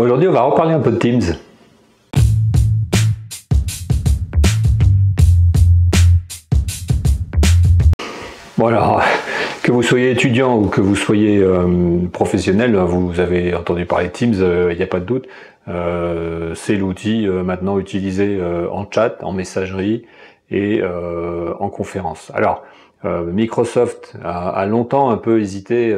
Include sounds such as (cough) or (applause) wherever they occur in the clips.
Aujourd'hui, on va reparler un peu de Teams. Que vous soyez étudiant ou que vous soyez euh, professionnel, vous avez entendu parler de Teams, euh, il n'y a pas de doute. Euh, c'est l'outil maintenant utilisé en chat, en messagerie et en conférence. Alors, Microsoft a, longtemps un peu hésité,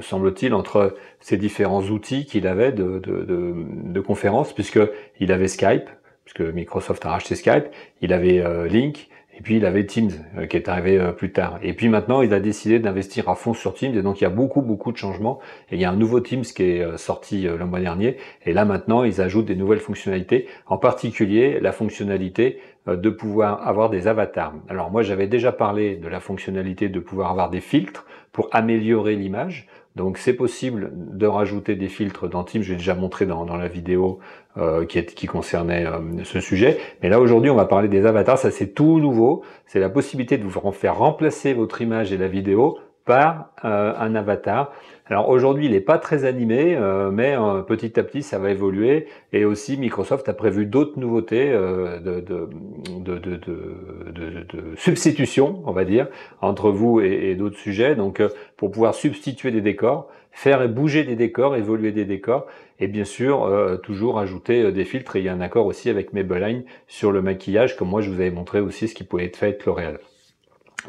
semble-t-il, entre ces différents outils qu'il avait de, de, de, de conférence, puisqu'il avait Skype, puisque Microsoft a racheté Skype, il avait Link, et puis il avait Teams euh, qui est arrivé euh, plus tard. Et puis maintenant, il a décidé d'investir à fond sur Teams. Et donc il y a beaucoup, beaucoup de changements. Et il y a un nouveau Teams qui est euh, sorti le mois dernier. Et là maintenant, ils ajoutent des nouvelles fonctionnalités. En particulier, la fonctionnalité de pouvoir avoir des avatars. Alors moi, j'avais déjà parlé de la fonctionnalité de pouvoir avoir des filtres pour améliorer l'image. Donc c'est possible de rajouter des filtres dans Teams, je l'ai déjà montré dans, la vidéo euh, qui, qui, concernait euh, ce sujet. Mais là aujourd'hui on va parler des avatars, ça c'est tout nouveau, c'est la possibilité de vous faire remplacer votre image et la vidéo euh, un avatar. Alors aujourd'hui, il n'est pas très animé, euh, mais euh, petit à petit, ça va évoluer. Et aussi, Microsoft a prévu d'autres nouveautés de, de, de, substitution, on va dire, entre vous et, d'autres sujets. Donc, pour pouvoir substituer des décors, faire bouger des décors, évoluer des décors, et bien sûr, toujours ajouter des filtres. Et il y a un accord aussi avec Maybelline sur le maquillage, comme moi, je vous avais montré aussi ce qui pouvait être fait avec L'Oréal.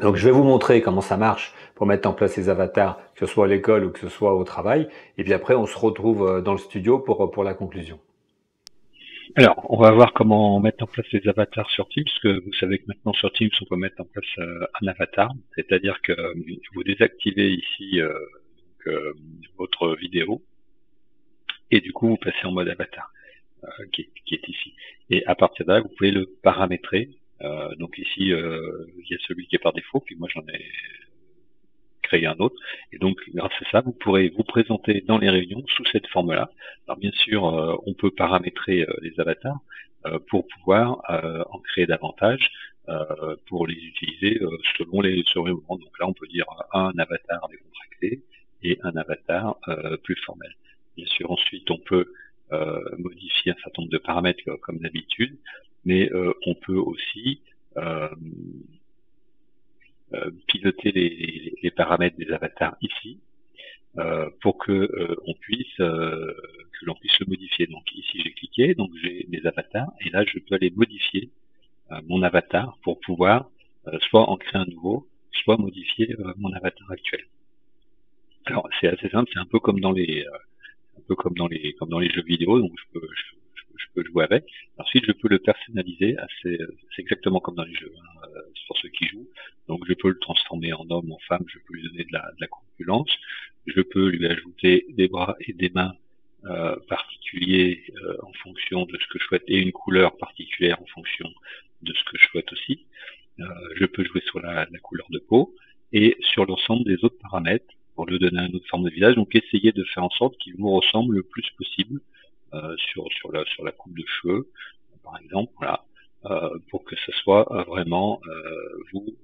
Donc je vais vous montrer comment ça marche pour mettre en place les avatars, que ce soit à l'école ou que ce soit au travail. Et puis après, on se retrouve euh, dans le studio pour, pour la conclusion. Alors, on va voir comment mettre en place les avatars sur Teams, que vous savez que maintenant sur Teams, on peut mettre en place euh, un avatar, c'est-à-dire que euh, vous désactivez ici votre vidéo, et du coup, vous passez en mode avatar, qui, qui, est ici. Et à partir de là, vous pouvez le paramétrer euh, donc ici, euh, il y a celui qui est par défaut, puis moi j'en ai créé un autre. Et donc, grâce à ça, vous pourrez vous présenter dans les réunions sous cette forme-là. Alors bien sûr, euh, on peut paramétrer les avatars pour pouvoir en créer davantage, pour les utiliser selon les selon Donc là, on peut dire un avatar décontracté et un avatar plus formel. Bien sûr, ensuite, on peut modifier un certain nombre de paramètres comme d'habitude mais euh, on peut aussi euh, euh, piloter les, les, paramètres des avatars ici pour que on puisse que l'on puisse le modifier. Donc ici j'ai cliqué, donc j'ai mes avatars et là je peux aller modifier mon avatar pour pouvoir soit en créer un nouveau, soit modifier mon avatar actuel. Alors c'est assez simple, c'est un peu comme dans les un peu comme dans les comme dans les jeux vidéo, donc je peux je, peux jouer avec. Ensuite, je peux le personnaliser. C'est exactement comme dans les jeux, hein, euh, pour ceux qui jouent. Donc, je peux le transformer en homme, en femme. Je peux lui donner de la, de la corpulence. Je peux lui ajouter des bras et des mains euh, particuliers euh, en fonction de ce que je souhaite et une couleur particulière en fonction de ce que je souhaite aussi. Euh, je peux jouer sur la, la, couleur de peau et sur l'ensemble des autres paramètres pour lui donner une autre forme de visage. Donc essayer de faire en sorte qu'il vous ressemble le plus possible euh, sur sur la sur la coupe de cheveux, par exemple, voilà, euh, pour que ce soit euh, vraiment vous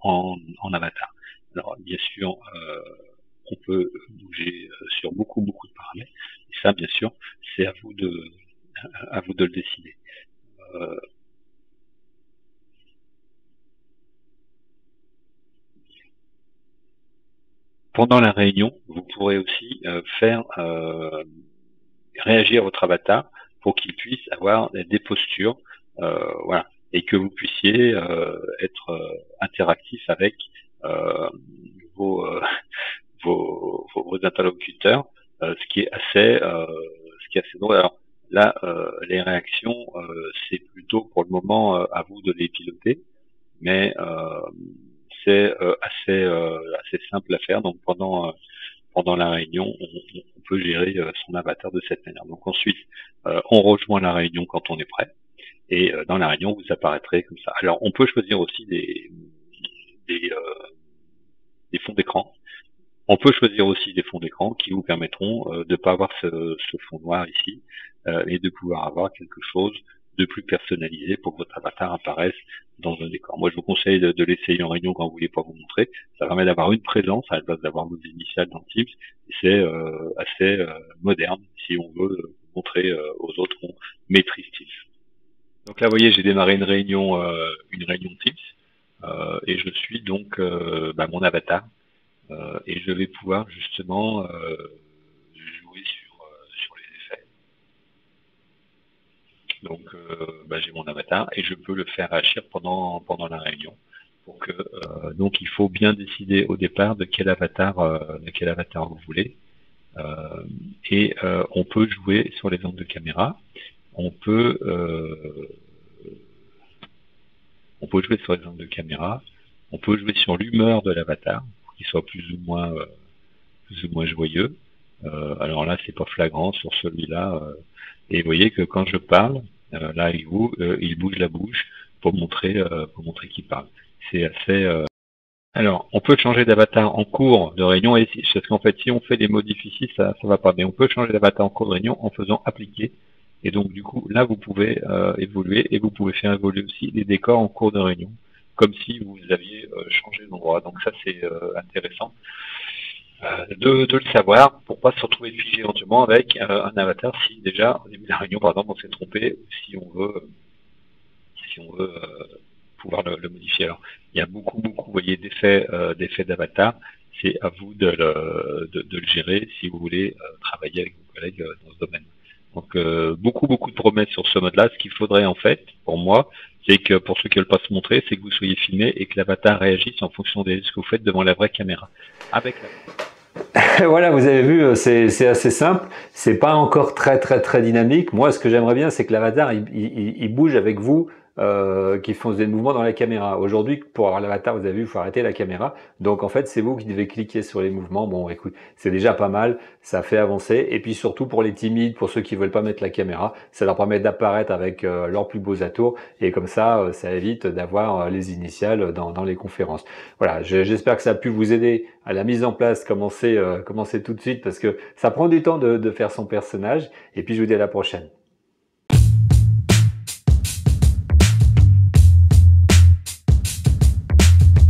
en, en avatar. Alors bien sûr, on peut bouger sur beaucoup beaucoup de paramètres. Et ça, bien sûr, c'est à vous de à vous de le décider. pendant la réunion, vous pourrez aussi faire réagir votre avatar pour qu'il puisse avoir des postures, euh, voilà, et que vous puissiez euh, être euh, interactif avec vos, interlocuteurs, ce qui est assez, ce qui est assez drôle. Alors là, les réactions, c'est plutôt pour le moment à vous de les piloter, mais c'est assez assez simple à faire. Donc pendant pendant la réunion, on, peut gérer euh, son avatar de cette manière. Donc ensuite, euh, on rejoint la réunion quand on est prêt. Et euh, dans la réunion, vous apparaîtrez comme ça. Alors, on peut choisir aussi des, des, des fonds d'écran. On peut choisir aussi des fonds d'écran qui vous permettront de ne pas avoir ce, ce, fond noir ici et de pouvoir avoir quelque chose de plus personnalisé pour que votre avatar apparaisse dans un décor. Moi, je vous conseille de, l'essayer en réunion quand vous voulez pas vous montrer. Ça permet d'avoir une présence à la place d'avoir vos initiales dans Teams. C'est euh, assez euh, moderne si on veut montrer aux autres qu'on maîtrise Teams. Donc là, vous voyez, j'ai démarré une réunion, une réunion Teams, et je suis donc bah, mon avatar, et je vais pouvoir justement jouer sur, sur les effets. Donc, bah, j'ai mon avatar et je peux le faire agir pendant pendant la réunion. Donc, euh, donc il faut bien décider au départ de quel avatar, euh, de quel avatar vous voulez. Euh, et on peut jouer sur les angles de caméra. On peut, on peut jouer sur les angles de caméra. On peut jouer sur l'humeur de l'avatar, pour qu'il soit plus ou moins, plus ou moins joyeux. alors là, c'est pas flagrant sur celui-là. et vous voyez que quand je parle, là, il, il bouge la bouche pour montrer, pour montrer qu'il parle c'est assez. Euh, alors, on peut changer d'avatar en cours de réunion, et parce qu'en fait, si on fait des modifs ici, ça ça va pas. Mais on peut changer d'avatar en cours de réunion en faisant appliquer. Et donc, du coup, là, vous pouvez euh, évoluer et vous pouvez faire évoluer aussi les décors en cours de réunion, comme si vous aviez euh, changé d'endroit. Donc ça, c'est intéressant de, le savoir pour pas se retrouver figé éventuellement avec un avatar si déjà au début de la réunion, par exemple, on s'est trompé ou si on veut, si on veut pouvoir le, modifier. Alors, il y a beaucoup, beaucoup, vous voyez, d'effets, euh, d'effets d'avatar. C'est à vous de le, gérer si vous voulez euh, travailler avec vos collègues euh, dans ce domaine. Donc, beaucoup, beaucoup de promesses sur ce mode-là. Ce qu'il faudrait, en fait, pour moi, c'est que pour ceux qui veulent pas se montrer, c'est que vous soyez filmé et que l'avatar réagisse en fonction de ce que vous faites devant la vraie caméra. Avec la... (laughs) voilà, vous avez vu, c'est assez simple. C'est pas encore très très très dynamique. Moi, ce que j'aimerais bien, c'est que l'avatar il, il, bouge avec vous euh, qui font des mouvements dans la caméra. Aujourd'hui, pour avoir l'avatar, vous avez vu, il faut arrêter la caméra. Donc en fait, c'est vous qui devez cliquer sur les mouvements. Bon, écoute, c'est déjà pas mal, ça fait avancer. Et puis surtout pour les timides, pour ceux qui veulent pas mettre la caméra, ça leur permet d'apparaître avec euh, leurs plus beaux atours. Et comme ça, euh, ça évite d'avoir euh, les initiales dans, dans, les conférences. Voilà, j'espère que ça a pu vous aider à la mise en place. Commencez, commencez tout de suite parce que ça prend du temps de, de faire son personnage. Et puis je vous dis à la prochaine.